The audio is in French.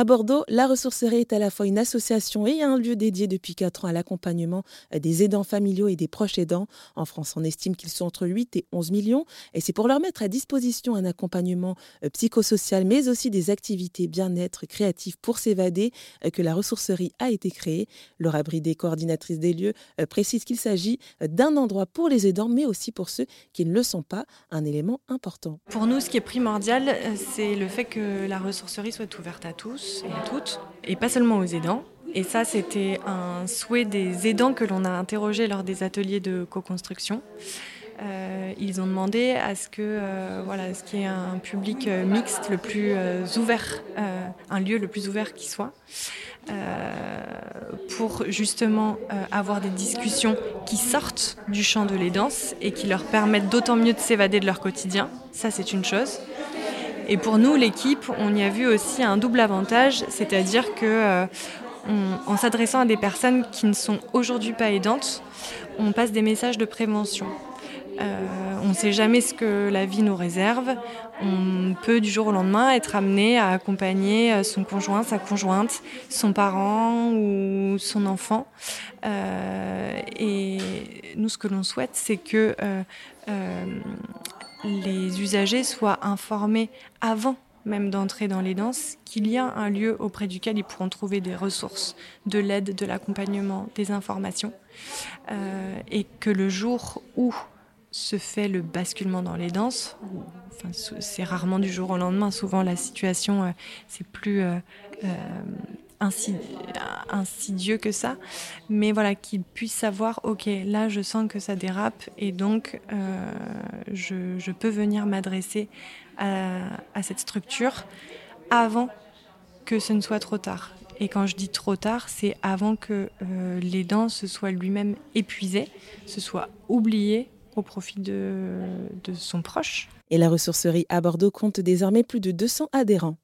À Bordeaux, la ressourcerie est à la fois une association et un lieu dédié depuis 4 ans à l'accompagnement des aidants familiaux et des proches aidants. En France, on estime qu'ils sont entre 8 et 11 millions et c'est pour leur mettre à disposition un accompagnement euh, psychosocial mais aussi des activités bien-être créatives pour s'évader euh, que la ressourcerie a été créée. Laura Bridé, coordinatrice des lieux, euh, précise qu'il s'agit d'un endroit pour les aidants mais aussi pour ceux qui ne le sont pas, un élément important. Pour nous, ce qui est primordial, c'est le fait que la ressourcerie soit ouverte à tous et à toutes, et pas seulement aux aidants. Et ça, c'était un souhait des aidants que l'on a interrogé lors des ateliers de co-construction. Euh, ils ont demandé à ce que euh, voilà, ce qui est un public euh, mixte le plus ouvert, un lieu le plus ouvert qui soit, pour justement avoir des discussions qui sortent du champ de l'aidance et qui leur permettent d'autant mieux de s'évader de leur quotidien. Ça, c'est une chose. Et pour nous, l'équipe, on y a vu aussi un double avantage, c'est-à-dire que euh, s'adressant à des personnes qui ne sont aujourd'hui pas aidantes, on passe des messages de prévention. Euh, on ne sait jamais ce que la vie nous réserve. On peut du jour au lendemain être amené à accompagner euh, son conjoint, sa conjointe, son parent ou son enfant. et nous, ce que l'on souhaite, c'est que les usagers soient informés avant même d'entrer dans les danses, qu'il y a un lieu auprès duquel ils pourront trouver des ressources, de l'aide, de l'accompagnement, des informations, euh, et que le jour où se fait le basculement dans les danses, c'est rarement du jour au lendemain, souvent la situation euh, c'est plus euh, insidieux que ça, mais voilà, qu'ils puissent savoir, ok, là je sens que ça dérape et donc euh, je, peux venir m'adresser à, cette structure avant que ce ne soit trop tard. Et quand je dis trop tard, c'est avant que euh, l'aidant se soit lui-même épuisé, se soit oublié au profit de son proche. Et la ressourcerie à Bordeaux compte désormais plus de 200 adhérents.